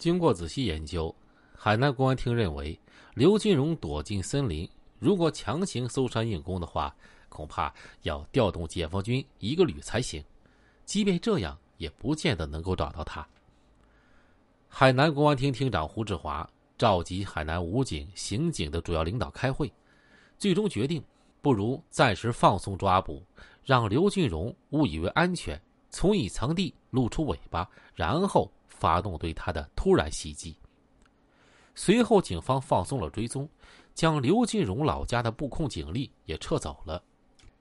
经过仔细研究，海南公安厅认为，刘金荣躲进森林，如果强行搜山硬攻的话，恐怕要调动解放军一个旅才行。即便这样，也不见得能够找到他。海南公安厅厅长胡志华召集海南武警、刑警的主要领导开会，最终决定，不如暂时放松抓捕，让刘金荣误以为安全，从隐藏地露出尾巴，然后发动对他的突然袭击。随后，警方放松了追踪，将刘金荣老家的布控警力也撤走了，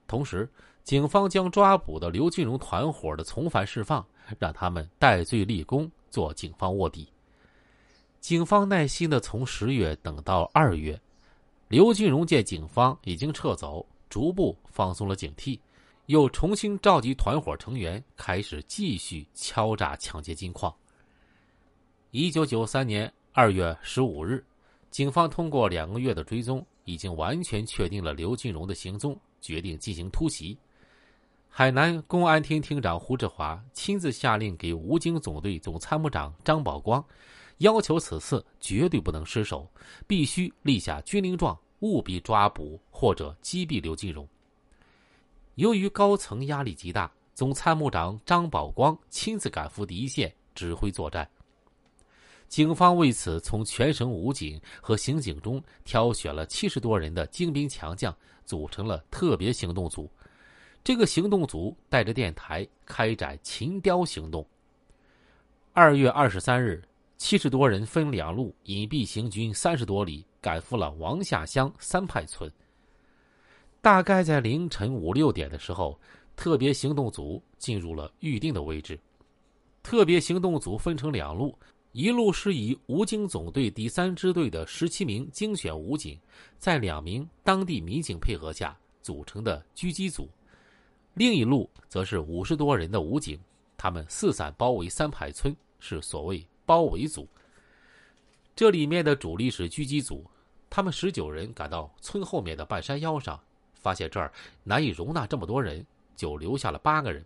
同时，警方将抓捕的刘金荣团伙的从犯释放，让他们戴罪立功。做警方卧底。警方耐心的从十月等到二月，刘金荣见警方已经撤走，逐步放松了警惕，又重新召集团伙成员，开始继续敲诈抢劫金矿。一九九三年二月十五日，警方通过两个月的追踪，已经完全确定了刘金荣的行踪，决定进行突袭。海南公安厅厅长胡志华亲自下令给武警总队总参谋长张宝光，要求此次绝对不能失手，必须立下军令状，务必抓捕或者击毙刘金荣。由于高层压力极大，总参谋长张宝光亲自赶赴第一线指挥作战。警方为此从全省武警和刑警中挑选了七十多人的精兵强将，组成了特别行动组。这个行动组带着电台开展“擒雕”行动。二月二十三日，七十多人分两路隐蔽行军三十多里，赶赴了王下乡三派村。大概在凌晨五六点的时候，特别行动组进入了预定的位置。特别行动组分成两路，一路是以武警总队第三支队的十七名精选武警，在两名当地民警配合下组成的狙击组。另一路则是五十多人的武警，他们四散包围三排村，是所谓包围组。这里面的主力是狙击组，他们十九人赶到村后面的半山腰上，发现这儿难以容纳这么多人，就留下了八个人。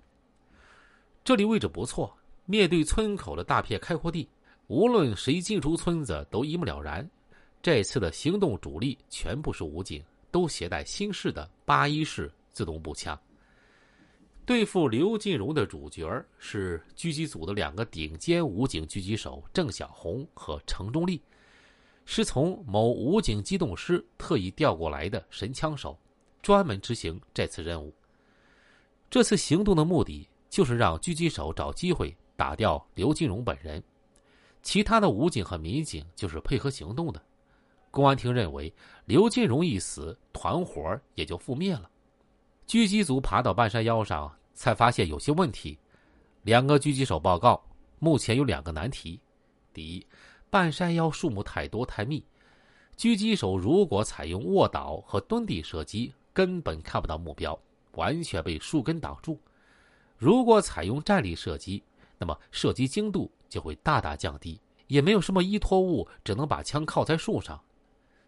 这里位置不错，面对村口的大片开阔地，无论谁进出村子都一目了然。这次的行动主力全部是武警，都携带新式的八一式自动步枪。对付刘金荣的主角是狙击组的两个顶尖武警狙击手郑小红和程中立，是从某武警机动师特意调过来的神枪手，专门执行这次任务。这次行动的目的就是让狙击手找机会打掉刘金荣本人，其他的武警和民警就是配合行动的。公安厅认为，刘金荣一死，团伙也就覆灭了。狙击组爬到半山腰上，才发现有些问题。两个狙击手报告，目前有两个难题：第一，半山腰树木太多太密，狙击手如果采用卧倒和蹲地射击，根本看不到目标，完全被树根挡住；如果采用站立射击，那么射击精度就会大大降低，也没有什么依托物，只能把枪靠在树上。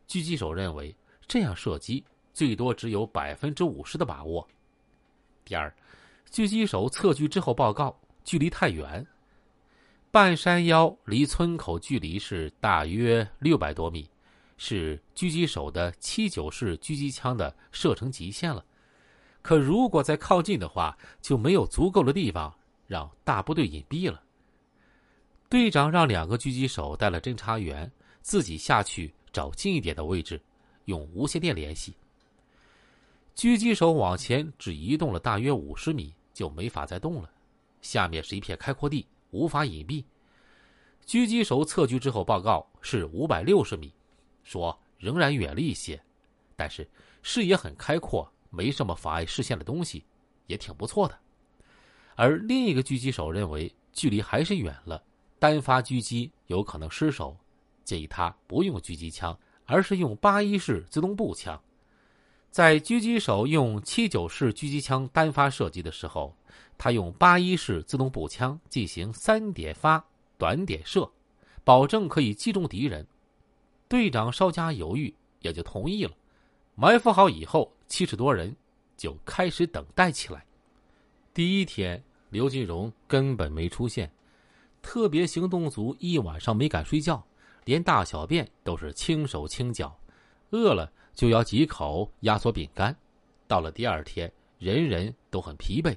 狙击手认为这样射击。最多只有百分之五十的把握。第二，狙击手测距之后报告距离太远，半山腰离村口距离是大约六百多米，是狙击手的七九式狙击枪的射程极限了。可如果再靠近的话，就没有足够的地方让大部队隐蔽了。队长让两个狙击手带了侦查员，自己下去找近一点的位置，用无线电联系。狙击手往前只移动了大约五十米，就没法再动了。下面是一片开阔地，无法隐蔽。狙击手测距之后报告是五百六十米，说仍然远了一些，但是视野很开阔，没什么妨碍视线的东西，也挺不错的。而另一个狙击手认为距离还是远了，单发狙击有可能失手，建议他不用狙击枪，而是用八一式自动步枪。在狙击手用七九式狙击枪单发射击的时候，他用八一式自动步枪进行三点发、短点射，保证可以击中敌人。队长稍加犹豫，也就同意了。埋伏好以后，七十多人就开始等待起来。第一天，刘金荣根本没出现，特别行动组一晚上没敢睡觉，连大小便都是轻手轻脚，饿了就咬几口压缩饼干。到了第二天，人人都很疲惫。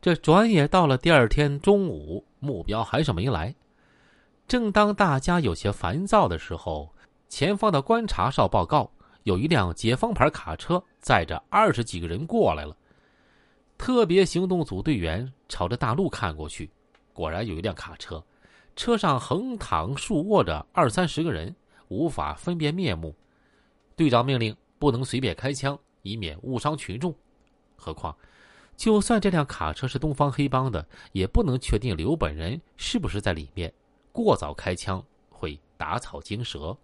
这转眼到了第二天中午，目标还是没来。正当大家有些烦躁的时候，前方的观察哨报告，有一辆解放牌卡车载着二十几个人过来了。特别行动组队员朝着大路看过去，果然有一辆卡车，车上横躺竖卧着二三十个人，无法分辨面目。队长命令不能随便开枪，以免误伤群众。何况，就算这辆卡车是东方黑帮的，也不能确定刘本人是不是在里面。过早开枪会打草惊蛇。